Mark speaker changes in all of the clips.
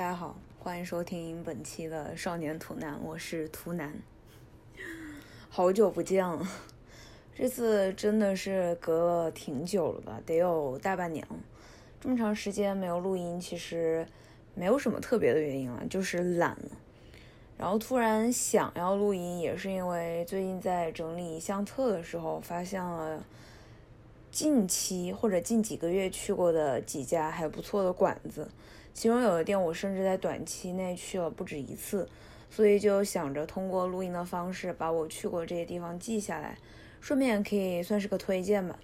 Speaker 1: 大家好，欢迎收听本期的《少年图南》，我是图南。好久不见了，这次真的是隔了挺久了吧，得有大半年了。这么长时间没有录音，其实没有什么特别的原因了，就是懒了。然后突然想要录音，也是因为最近在整理相册的时候，发现了近期或者近几个月去过的几家还不错的馆子。其中有的店我甚至在短期内去了不止一次，所以就想着通过录音的方式把我去过这些地方记下来，顺便可以算是个推荐吧。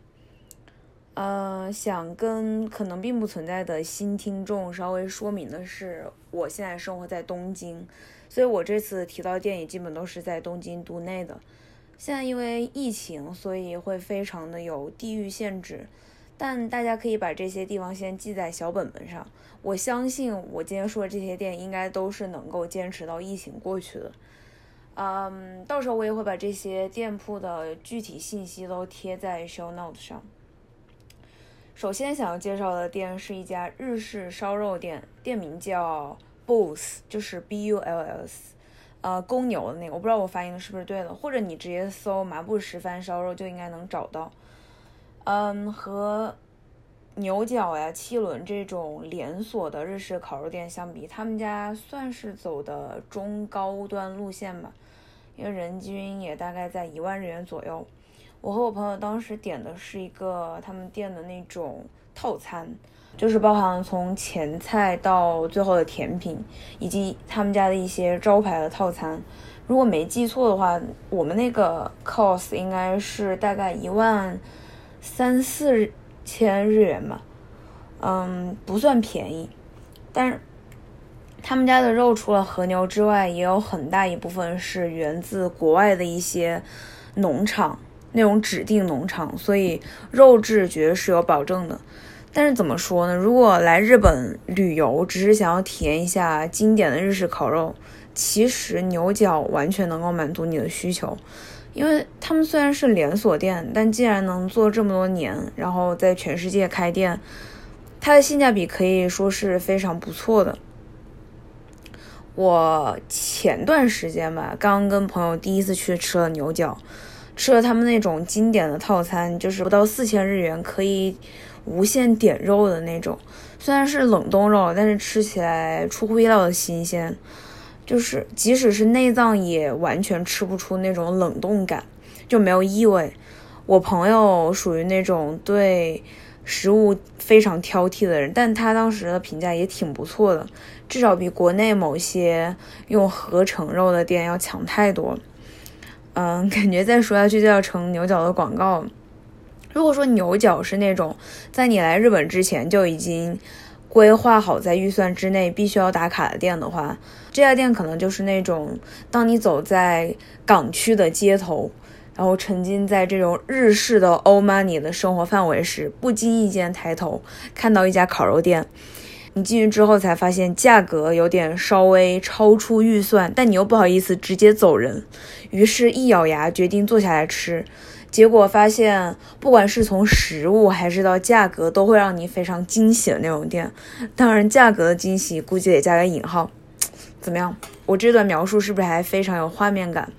Speaker 1: 呃，想跟可能并不存在的新听众稍微说明的是，我现在生活在东京，所以我这次提到店也基本都是在东京都内的。现在因为疫情，所以会非常的有地域限制。但大家可以把这些地方先记在小本本上。我相信我今天说的这些店应该都是能够坚持到疫情过去的。嗯，到时候我也会把这些店铺的具体信息都贴在 show note 上。首先想要介绍的店是一家日式烧肉店，店名叫 Bulls，就是 B U L L S，呃，公牛的那个，我不知道我发音是不是对的，或者你直接搜麻布十番烧肉就应该能找到。嗯，和牛角呀、七轮这种连锁的日式烤肉店相比，他们家算是走的中高端路线吧，因为人均也大概在一万日元左右。我和我朋友当时点的是一个他们店的那种套餐，就是包含从前菜到最后的甜品，以及他们家的一些招牌的套餐。如果没记错的话，我们那个 cost 应该是大概一万。三四千日元吧，嗯，不算便宜，但是他们家的肉除了和牛之外，也有很大一部分是源自国外的一些农场，那种指定农场，所以肉质绝对是有保证的。但是怎么说呢？如果来日本旅游，只是想要体验一下经典的日式烤肉，其实牛角完全能够满足你的需求。因为他们虽然是连锁店，但既然能做这么多年，然后在全世界开店，它的性价比可以说是非常不错的。我前段时间吧，刚跟朋友第一次去吃了牛角，吃了他们那种经典的套餐，就是不到四千日元可以无限点肉的那种，虽然是冷冻肉，但是吃起来出乎意料的新鲜。就是即使是内脏也完全吃不出那种冷冻感，就没有异味。我朋友属于那种对食物非常挑剔的人，但他当时的评价也挺不错的，至少比国内某些用合成肉的店要强太多。嗯，感觉再说下去就要成牛角的广告。如果说牛角是那种在你来日本之前就已经。规划好在预算之内必须要打卡的店的话，这家店可能就是那种，当你走在港区的街头，然后沉浸在这种日式的欧 money 的生活范围时，不经意间抬头看到一家烤肉店，你进去之后才发现价格有点稍微超出预算，但你又不好意思直接走人，于是一咬牙决定坐下来吃。结果发现，不管是从食物还是到价格，都会让你非常惊喜的那种店。当然，价格的惊喜估计得加个引号。怎么样？我这段描述是不是还非常有画面感？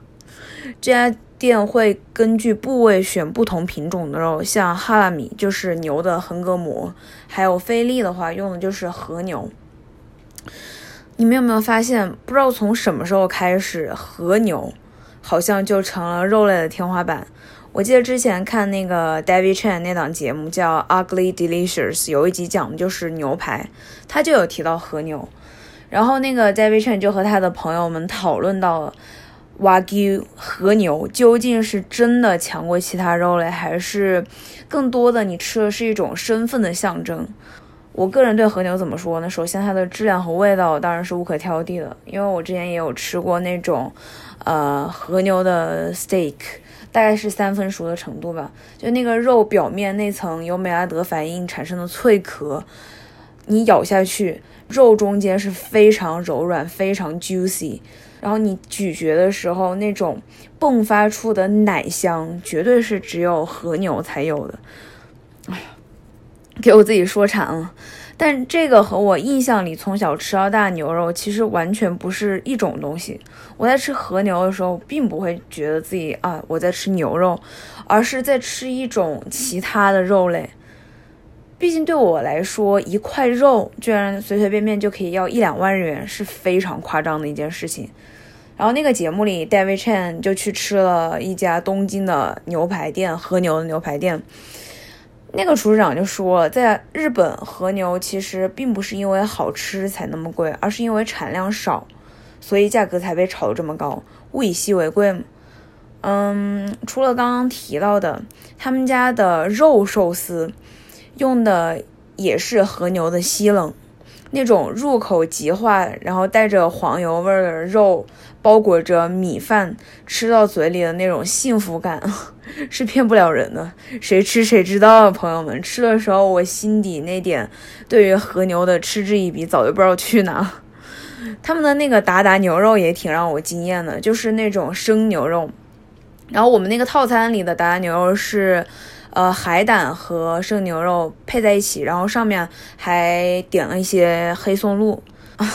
Speaker 1: 这家店会根据部位选不同品种的肉，像哈拉米就是牛的横膈膜，还有菲力的话用的就是和牛。你们有没有发现？不知道从什么时候开始，和牛。好像就成了肉类的天花板。我记得之前看那个 David Chen 那档节目叫《Ugly Delicious》，有一集讲的就是牛排，他就有提到和牛。然后那个 David Chen 就和他的朋友们讨论到了 Wagyu 和牛究竟是真的强过其他肉类，还是更多的你吃的是一种身份的象征。我个人对和牛怎么说呢？首先，它的质量和味道当然是无可挑剔的，因为我之前也有吃过那种，呃，和牛的 steak，大概是三分熟的程度吧。就那个肉表面那层由美拉德反应产生的脆壳，你咬下去，肉中间是非常柔软、非常 juicy，然后你咀嚼的时候那种迸发出的奶香，绝对是只有和牛才有的。哎呀。给我自己说馋了，但这个和我印象里从小吃到大牛肉其实完全不是一种东西。我在吃和牛的时候，并不会觉得自己啊我在吃牛肉，而是在吃一种其他的肉类。毕竟对我来说，一块肉居然随随便便就可以要一两万日元，是非常夸张的一件事情。然后那个节目里，David Chen 就去吃了一家东京的牛排店，和牛的牛排店。那个厨师长就说，在日本和牛其实并不是因为好吃才那么贵，而是因为产量少，所以价格才被炒得这么高，物以稀为贵。嗯，除了刚刚提到的，他们家的肉寿司。用的也是和牛的西冷，那种入口即化，然后带着黄油味的肉，包裹着米饭，吃到嘴里的那种幸福感 是骗不了人的。谁吃谁知道啊，朋友们！吃的时候，我心底那点对于和牛的嗤之以鼻，早就不知道去哪。他们的那个达达牛肉也挺让我惊艳的，就是那种生牛肉。然后我们那个套餐里的达达牛肉是。呃，海胆和生牛肉配在一起，然后上面还点了一些黑松露啊，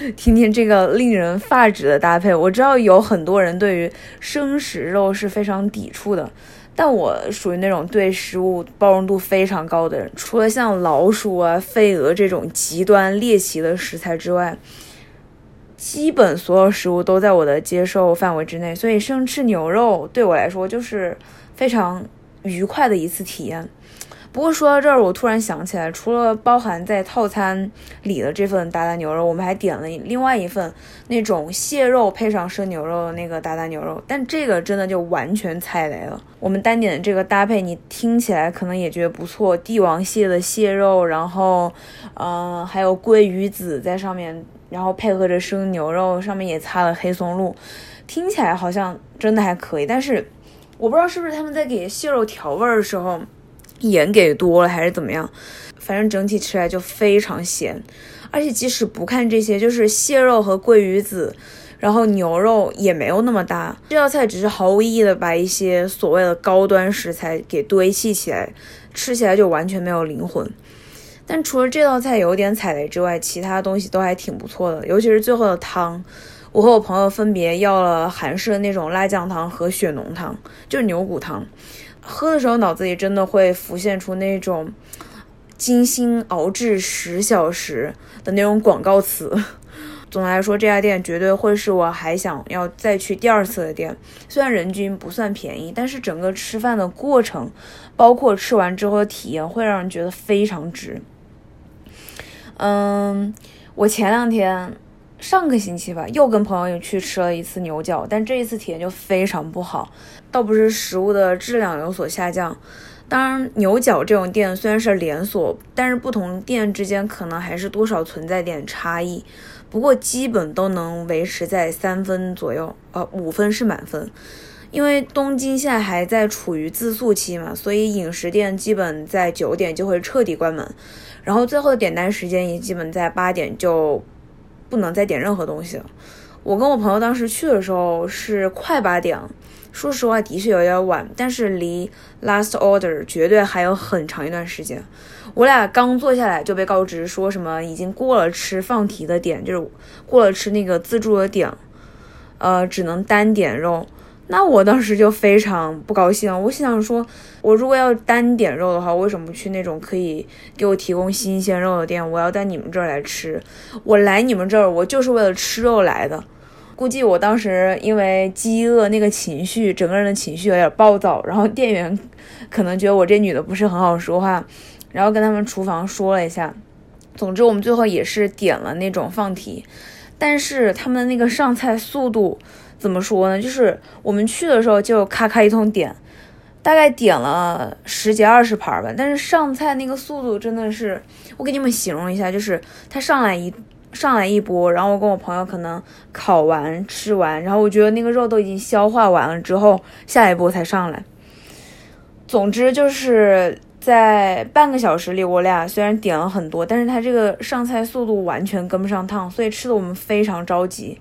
Speaker 1: 听听这个令人发指的搭配。我知道有很多人对于生食肉是非常抵触的，但我属于那种对食物包容度非常高的人。除了像老鼠啊、飞蛾这种极端猎奇的食材之外，基本所有食物都在我的接受范围之内。所以生吃牛肉对我来说就是非常。愉快的一次体验。不过说到这儿，我突然想起来，除了包含在套餐里的这份达达牛肉，我们还点了另外一份那种蟹肉配上生牛肉的那个达达牛肉。但这个真的就完全踩雷了。我们单点的这个搭配，你听起来可能也觉得不错，帝王蟹的蟹肉，然后，嗯，还有鲑鱼籽在上面，然后配合着生牛肉，上面也擦了黑松露，听起来好像真的还可以。但是。我不知道是不是他们在给蟹肉调味的时候盐给多了，还是怎么样，反正整体吃来就非常咸。而且即使不看这些，就是蟹肉和鲑鱼籽，然后牛肉也没有那么搭。这道菜只是毫无意义的把一些所谓的高端食材给堆砌起来，吃起来就完全没有灵魂。但除了这道菜有点踩雷之外，其他东西都还挺不错的，尤其是最后的汤。我和我朋友分别要了韩式的那种辣酱汤和血浓汤，就是牛骨汤。喝的时候脑子里真的会浮现出那种精心熬制十小时的那种广告词。总的来说，这家店绝对会是我还想要再去第二次的店。虽然人均不算便宜，但是整个吃饭的过程，包括吃完之后的体验，会让人觉得非常值。嗯，我前两天。上个星期吧，又跟朋友去吃了一次牛角，但这一次体验就非常不好。倒不是食物的质量有所下降，当然牛角这种店虽然是连锁，但是不同店之间可能还是多少存在点差异。不过基本都能维持在三分左右，呃，五分是满分。因为东京现在还在处于自诉期嘛，所以饮食店基本在九点就会彻底关门，然后最后的点单时间也基本在八点就。不能再点任何东西了。我跟我朋友当时去的时候是快八点，说实话的确有点晚，但是离 last order 绝对还有很长一段时间。我俩刚坐下来就被告知说什么已经过了吃放题的点，就是过了吃那个自助的点，呃，只能单点肉。那我当时就非常不高兴，我心想说，我如果要单点肉的话，为什么不去那种可以给我提供新鲜肉的店？我要在你们这儿来吃，我来你们这儿，我就是为了吃肉来的。估计我当时因为饥饿那个情绪，整个人的情绪有点暴躁，然后店员可能觉得我这女的不是很好说话，然后跟他们厨房说了一下。总之，我们最后也是点了那种放题，但是他们的那个上菜速度。怎么说呢？就是我们去的时候就咔咔一通点，大概点了十几二十盘吧。但是上菜那个速度真的是，我给你们形容一下，就是他上来一上来一波，然后我跟我朋友可能烤完吃完，然后我觉得那个肉都已经消化完了之后，下一波才上来。总之就是在半个小时里，我俩虽然点了很多，但是他这个上菜速度完全跟不上趟，所以吃的我们非常着急。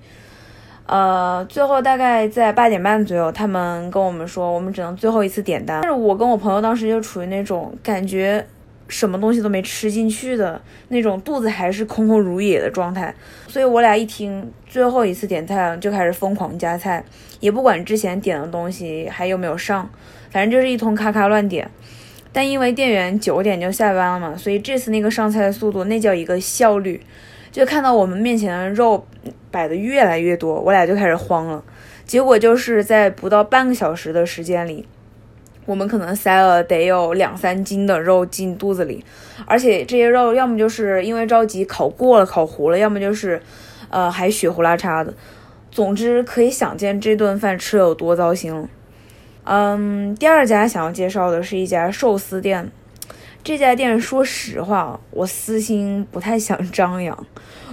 Speaker 1: 呃，最后大概在八点半左右，他们跟我们说，我们只能最后一次点单。但是我跟我朋友当时就处于那种感觉，什么东西都没吃进去的那种，肚子还是空空如也的状态。所以我俩一听最后一次点菜就开始疯狂加菜，也不管之前点的东西还有没有上，反正就是一通咔咔乱点。但因为店员九点就下班了嘛，所以这次那个上菜的速度那叫一个效率。就看到我们面前的肉摆的越来越多，我俩就开始慌了。结果就是在不到半个小时的时间里，我们可能塞了得有两三斤的肉进肚子里，而且这些肉要么就是因为着急烤过了、烤糊了，要么就是，呃，还血糊拉碴的。总之，可以想见这顿饭吃的有多糟心了。嗯，第二家想要介绍的是一家寿司店。这家店，说实话，我私心不太想张扬。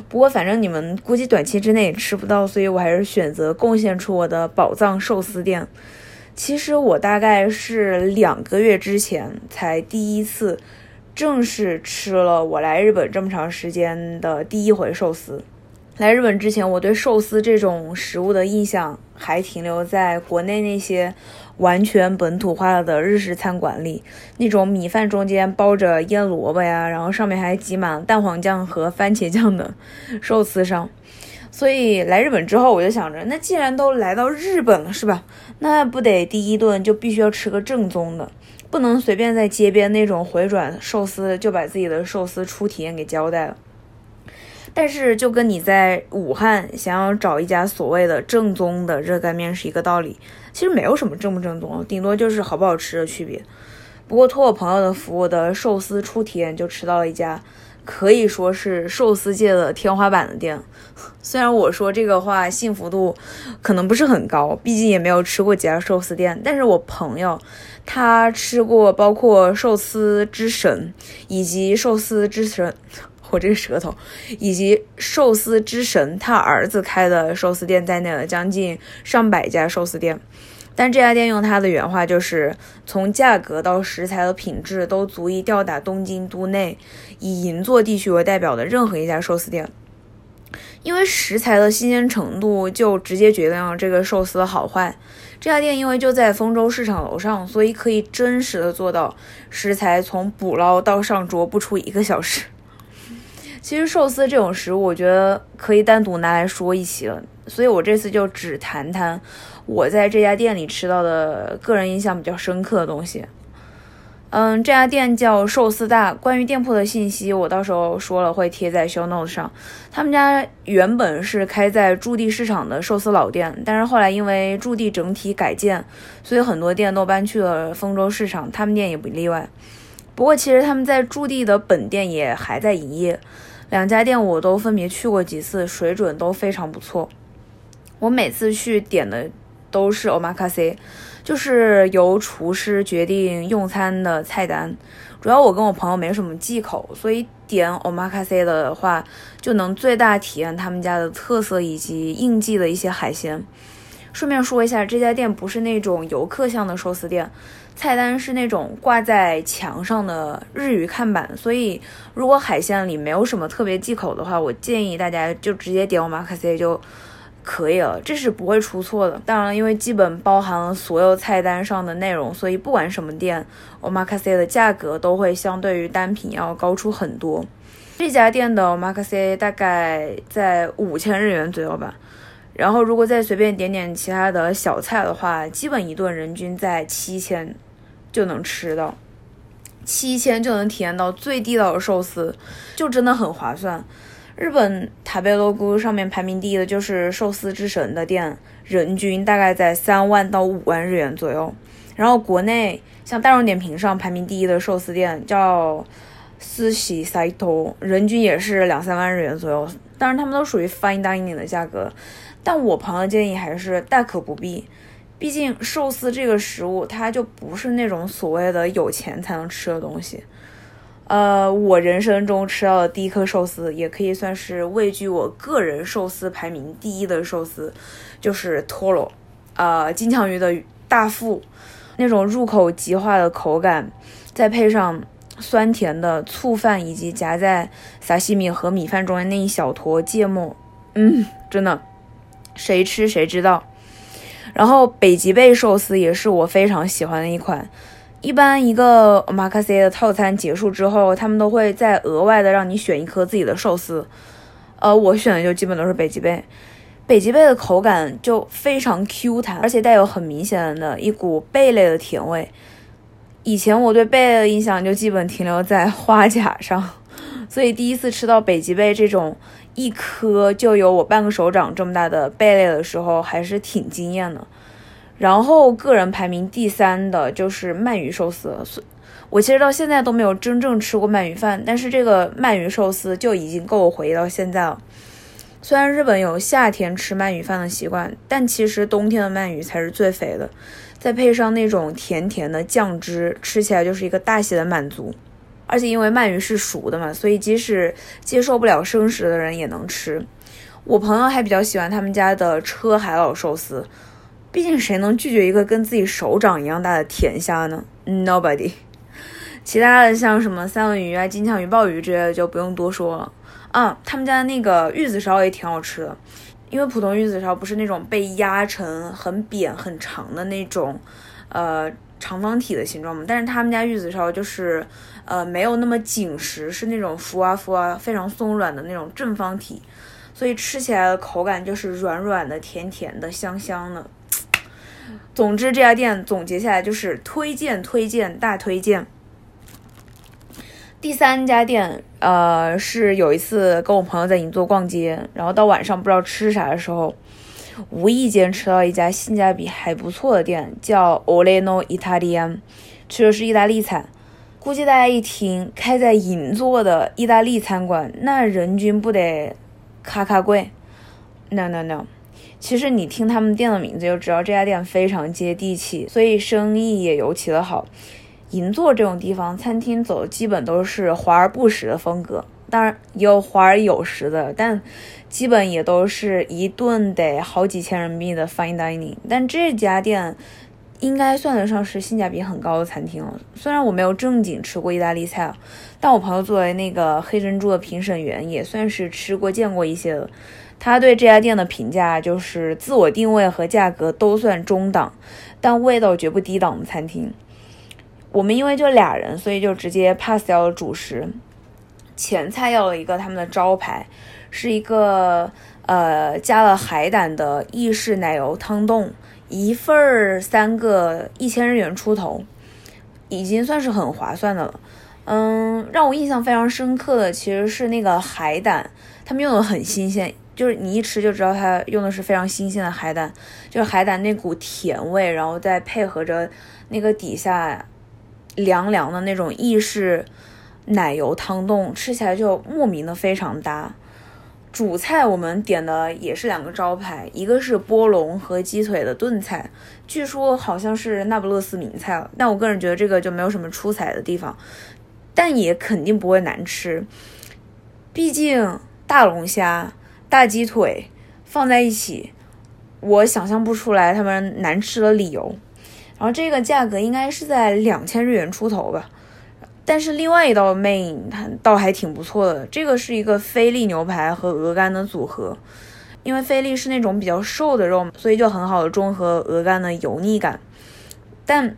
Speaker 1: 不过，反正你们估计短期之内也吃不到，所以我还是选择贡献出我的宝藏寿司店。其实我大概是两个月之前才第一次正式吃了我来日本这么长时间的第一回寿司。来日本之前，我对寿司这种食物的印象还停留在国内那些完全本土化的日式餐馆里，那种米饭中间包着腌萝卜呀，然后上面还挤满蛋黄酱和番茄酱的寿司上。所以来日本之后，我就想着，那既然都来到日本了，是吧？那不得第一顿就必须要吃个正宗的，不能随便在街边那种回转寿司就把自己的寿司初体验给交代了。但是就跟你在武汉想要找一家所谓的正宗的热干面是一个道理，其实没有什么正不正宗，顶多就是好不好吃的区别。不过托我朋友的福，我的寿司初体验就吃到了一家可以说是寿司界的天花板的店。虽然我说这个话幸福度可能不是很高，毕竟也没有吃过几家寿司店，但是我朋友他吃过包括寿司之神以及寿司之神。我这个舌头，以及寿司之神他儿子开的寿司店在内的将近上百家寿司店，但这家店用他的原话就是，从价格到食材的品质都足以吊打东京都内以银座地区为代表的任何一家寿司店，因为食材的新鲜程度就直接决定了这个寿司的好坏。这家店因为就在丰州市场楼上，所以可以真实的做到食材从捕捞到上桌不出一个小时。其实寿司这种食物，我觉得可以单独拿来说一期了，所以我这次就只谈谈我在这家店里吃到的个人印象比较深刻的东西。嗯，这家店叫寿司大，关于店铺的信息我到时候说了会贴在 show notes 上。他们家原本是开在驻地市场的寿司老店，但是后来因为驻地整体改建，所以很多店都搬去了丰州市场，他们店也不例外。不过其实他们在驻地的本店也还在营业。两家店我都分别去过几次，水准都非常不错。我每次去点的都是 omakase，就是由厨师决定用餐的菜单。主要我跟我朋友没什么忌口，所以点 omakase 的话，就能最大体验他们家的特色以及应季的一些海鲜。顺便说一下，这家店不是那种游客向的寿司店。菜单是那种挂在墙上的日语看板，所以如果海鲜里没有什么特别忌口的话，我建议大家就直接点我马卡西就可以了，这是不会出错的。当然，因为基本包含了所有菜单上的内容，所以不管什么店，我马卡西的价格都会相对于单品要高出很多。这家店的马卡西大概在五千日元左右吧。然后如果再随便点点其他的小菜的话，基本一顿人均在七千。就能吃到七千，就能体验到最地道的寿司，就真的很划算。日本塔贝罗姑上面排名第一的就是寿司之神的店，人均大概在三万到五万日元左右。然后国内像大众点评上排名第一的寿司店叫四喜塞头，人均也是两三万日元左右。当然他们都属于 fine dining 的价格，但我朋友建议还是大可不必。毕竟寿司这个食物，它就不是那种所谓的有钱才能吃的东西。呃，我人生中吃到的第一颗寿司，也可以算是位居我个人寿司排名第一的寿司，就是托罗，呃，金枪鱼的大腹，那种入口即化的口感，再配上酸甜的醋饭，以及夹在沙西米和米饭中间那一小坨芥末，嗯，真的，谁吃谁知道。然后北极贝寿司也是我非常喜欢的一款，一般一个 omakase 的套餐结束之后，他们都会再额外的让你选一颗自己的寿司。呃，我选的就基本都是北极贝。北极贝的口感就非常 Q 弹，而且带有很明显的一股贝类的甜味。以前我对贝类的印象就基本停留在花甲上，所以第一次吃到北极贝这种一颗就有我半个手掌这么大的贝类的时候，还是挺惊艳的。然后个人排名第三的就是鳗鱼寿司，我其实到现在都没有真正吃过鳗鱼饭，但是这个鳗鱼寿司就已经够我回忆到现在了。虽然日本有夏天吃鳗鱼饭的习惯，但其实冬天的鳗鱼才是最肥的。再配上那种甜甜的酱汁，吃起来就是一个大写的满足。而且因为鳗鱼是熟的嘛，所以即使接受不了生食的人也能吃。我朋友还比较喜欢他们家的车海老寿司，毕竟谁能拒绝一个跟自己手掌一样大的甜虾呢？Nobody。其他的像什么三文鱼啊、金枪鱼、鲍鱼之类的就不用多说了。嗯，他们家的那个玉子烧也挺好吃的，因为普通玉子烧不是那种被压成很扁很长的那种，呃长方体的形状嘛，但是他们家玉子烧就是，呃没有那么紧实，是那种浮啊浮啊非常松软的那种正方体，所以吃起来的口感就是软软的、甜甜的、香香的。总之这家店总结下来就是推荐推荐大推荐。第三家店，呃，是有一次跟我朋友在银座逛街，然后到晚上不知道吃啥的时候，无意间吃到一家性价比还不错的店，叫 Oleno Italian，吃的是意大利菜。估计大家一听开在银座的意大利餐馆，那人均不得咔咔贵？No No No，其实你听他们店的名字就知道这家店非常接地气，所以生意也尤其的好。银座这种地方，餐厅走的基本都是华而不实的风格，当然也有华而有实的，但基本也都是一顿得好几千人民币的 fine dining。但这家店应该算得上是性价比很高的餐厅了。虽然我没有正经吃过意大利菜，但我朋友作为那个黑珍珠的评审员，也算是吃过见过一些的。他对这家店的评价就是自我定位和价格都算中档，但味道绝不低档的餐厅。我们因为就俩人，所以就直接 pass 掉了主食，前菜要了一个他们的招牌，是一个呃加了海胆的意式奶油汤冻，一份儿三个一千日元出头，已经算是很划算的了。嗯，让我印象非常深刻的其实是那个海胆，他们用的很新鲜，就是你一吃就知道它用的是非常新鲜的海胆，就是海胆那股甜味，然后再配合着那个底下。凉凉的那种意式奶油汤冻，吃起来就莫名的非常搭。主菜我们点的也是两个招牌，一个是波龙和鸡腿的炖菜，据说好像是那不勒斯名菜了，但我个人觉得这个就没有什么出彩的地方，但也肯定不会难吃。毕竟大龙虾、大鸡腿放在一起，我想象不出来它们难吃的理由。然后这个价格应该是在两千日元出头吧，但是另外一道 main 它倒还挺不错的，这个是一个菲力牛排和鹅肝的组合，因为菲力是那种比较瘦的肉，所以就很好的中和鹅肝的油腻感。但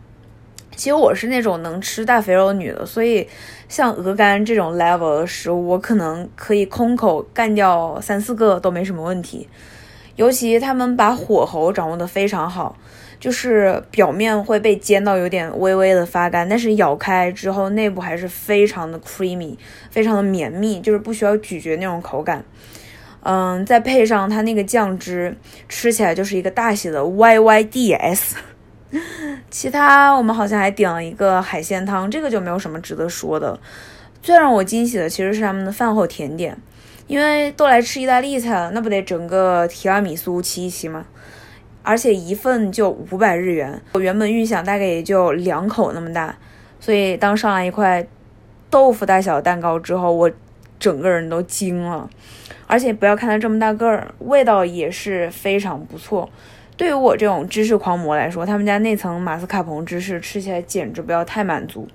Speaker 1: 其实我是那种能吃大肥肉女的，所以像鹅肝这种 level 的食物，我可能可以空口干掉三四个都没什么问题，尤其他们把火候掌握的非常好。就是表面会被煎到有点微微的发干，但是咬开之后内部还是非常的 creamy，非常的绵密，就是不需要咀嚼那种口感。嗯，再配上它那个酱汁，吃起来就是一个大写的 YYDS。其他我们好像还点了一个海鲜汤，这个就没有什么值得说的。最让我惊喜的其实是他们的饭后甜点，因为都来吃意大利菜了，那不得整个提拉米苏吃一吃吗？而且一份就五百日元，我原本预想大概也就两口那么大，所以当上来一块豆腐大小的蛋糕之后，我整个人都惊了。而且不要看它这么大个儿，味道也是非常不错。对于我这种芝士狂魔来说，他们家那层马斯卡彭芝士吃起来简直不要太满足。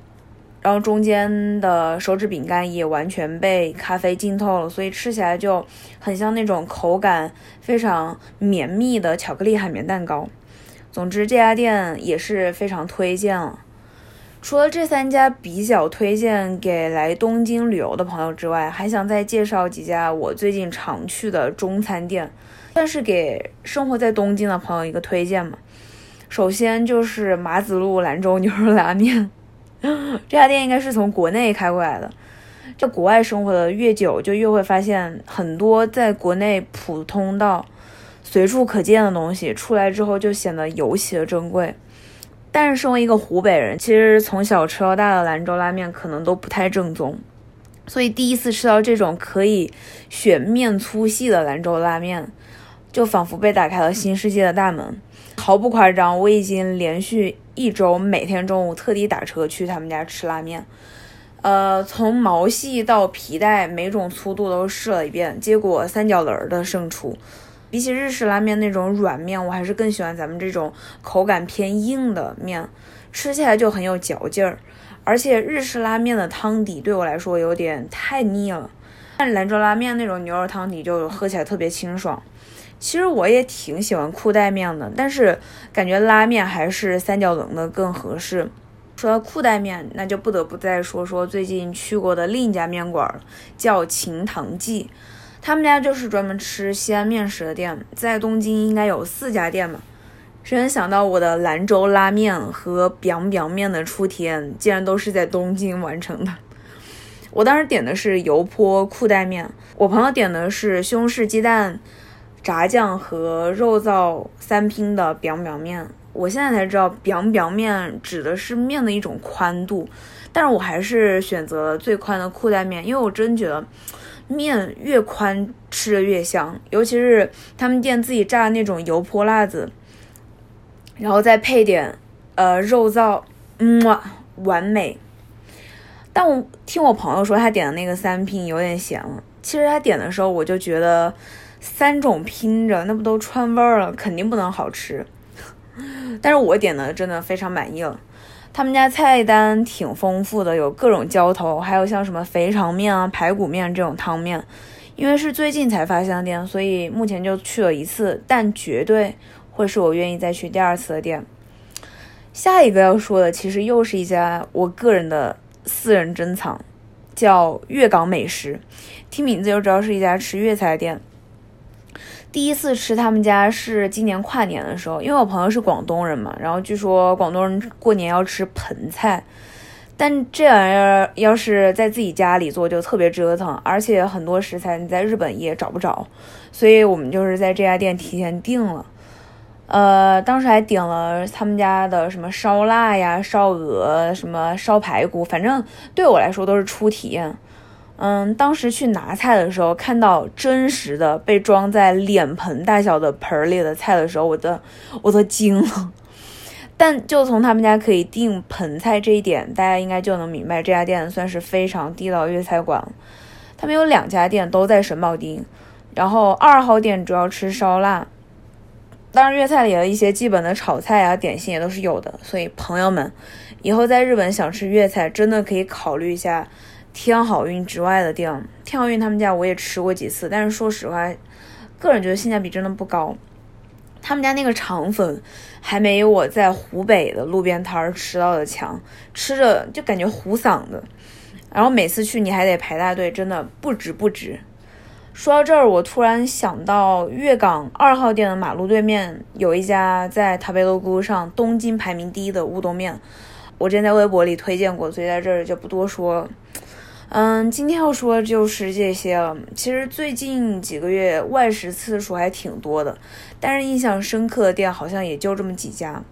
Speaker 1: 然后中间的手指饼干也完全被咖啡浸透了，所以吃起来就很像那种口感非常绵密的巧克力海绵蛋糕。总之这家店也是非常推荐了。除了这三家比较推荐给来东京旅游的朋友之外，还想再介绍几家我最近常去的中餐店，算是给生活在东京的朋友一个推荐嘛。首先就是马子路兰州牛肉拉面，这家店应该是从国内开过来的。在国外生活的越久，就越会发现很多在国内普通到随处可见的东西，出来之后就显得尤其的珍贵。但是身为一个湖北人，其实从小吃到大的兰州拉面可能都不太正宗，所以第一次吃到这种可以选面粗细的兰州拉面，就仿佛被打开了新世界的大门。毫不夸张，我已经连续一周每天中午特地打车去他们家吃拉面，呃，从毛细到皮带，每种粗度都试了一遍，结果三角棱的胜出。比起日式拉面那种软面，我还是更喜欢咱们这种口感偏硬的面，吃起来就很有嚼劲儿。而且日式拉面的汤底对我来说有点太腻了，但兰州拉面那种牛肉汤底就喝起来特别清爽。其实我也挺喜欢裤带面的，但是感觉拉面还是三角龙的更合适。说到裤带面，那就不得不再说说最近去过的另一家面馆，叫秦唐记。他们家就是专门吃西安面食的店，在东京应该有四家店吧。谁能想到我的兰州拉面和 biang biang 面的初体验，竟然都是在东京完成的？我当时点的是油泼裤带面，我朋友点的是西红柿鸡蛋炸酱和肉燥三拼的 biang biang 面。我现在才知道 biang biang 面指的是面的一种宽度，但是我还是选择了最宽的裤带面，因为我真觉得。面越宽，吃的越香，尤其是他们店自己炸的那种油泼辣子，然后再配点呃肉燥，嗯，完美。但我听我朋友说，他点的那个三拼有点咸了。其实他点的时候，我就觉得三种拼着，那不都串味儿了，肯定不能好吃。但是我点的真的非常满意了。他们家菜单挺丰富的，有各种浇头，还有像什么肥肠面啊、排骨面这种汤面。因为是最近才发现的店，所以目前就去了一次，但绝对会是我愿意再去第二次的店。下一个要说的，其实又是一家我个人的私人珍藏，叫粤港美食。听名字就知道是一家吃粤菜的店。第一次吃他们家是今年跨年的时候，因为我朋友是广东人嘛，然后据说广东人过年要吃盆菜，但这玩意儿要是在自己家里做就特别折腾，而且很多食材你在日本也找不着，所以我们就是在这家店提前订了，呃，当时还点了他们家的什么烧腊呀、烧鹅、什么烧排骨，反正对我来说都是初体验。嗯，当时去拿菜的时候，看到真实的被装在脸盆大小的盆里的菜的时候，我的我都惊了。但就从他们家可以订盆菜这一点，大家应该就能明白这家店算是非常地道粤菜馆。他们有两家店都在神保町，然后二号店主要吃烧腊，当然粤菜里的一些基本的炒菜啊、点心也都是有的。所以朋友们，以后在日本想吃粤菜，真的可以考虑一下。天好运之外的店，天好运他们家我也吃过几次，但是说实话，个人觉得性价比真的不高。他们家那个肠粉还没有我在湖北的路边摊儿吃到的强，吃着就感觉糊嗓子。然后每次去你还得排大队，真的不值不值。说到这儿，我突然想到粤港二号店的马路对面有一家在塔贝罗谷上东京排名第一的乌冬面，我之前在微博里推荐过，所以在这儿就不多说了。嗯，今天要说的就是这些了。其实最近几个月外食次数还挺多的，但是印象深刻的店好像也就这么几家。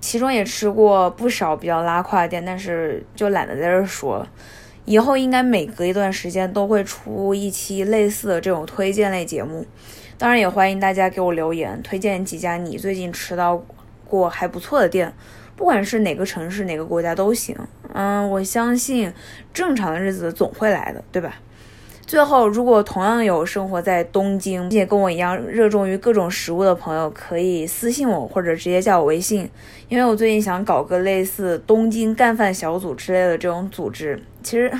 Speaker 1: 其中也吃过不少比较拉胯的店，但是就懒得在这儿说了。以后应该每隔一段时间都会出一期类似的这种推荐类节目。当然也欢迎大家给我留言，推荐几家你最近吃到过还不错的店。不管是哪个城市、哪个国家都行。嗯，我相信正常的日子总会来的，对吧？最后，如果同样有生活在东京，并且跟我一样热衷于各种食物的朋友，可以私信我或者直接加我微信，因为我最近想搞个类似东京干饭小组之类的这种组织，其实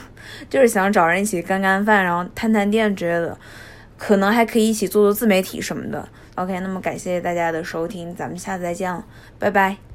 Speaker 1: 就是想找人一起干干饭，然后探探店之类的，可能还可以一起做做自媒体什么的。OK，那么感谢大家的收听，咱们下次再见了，拜拜。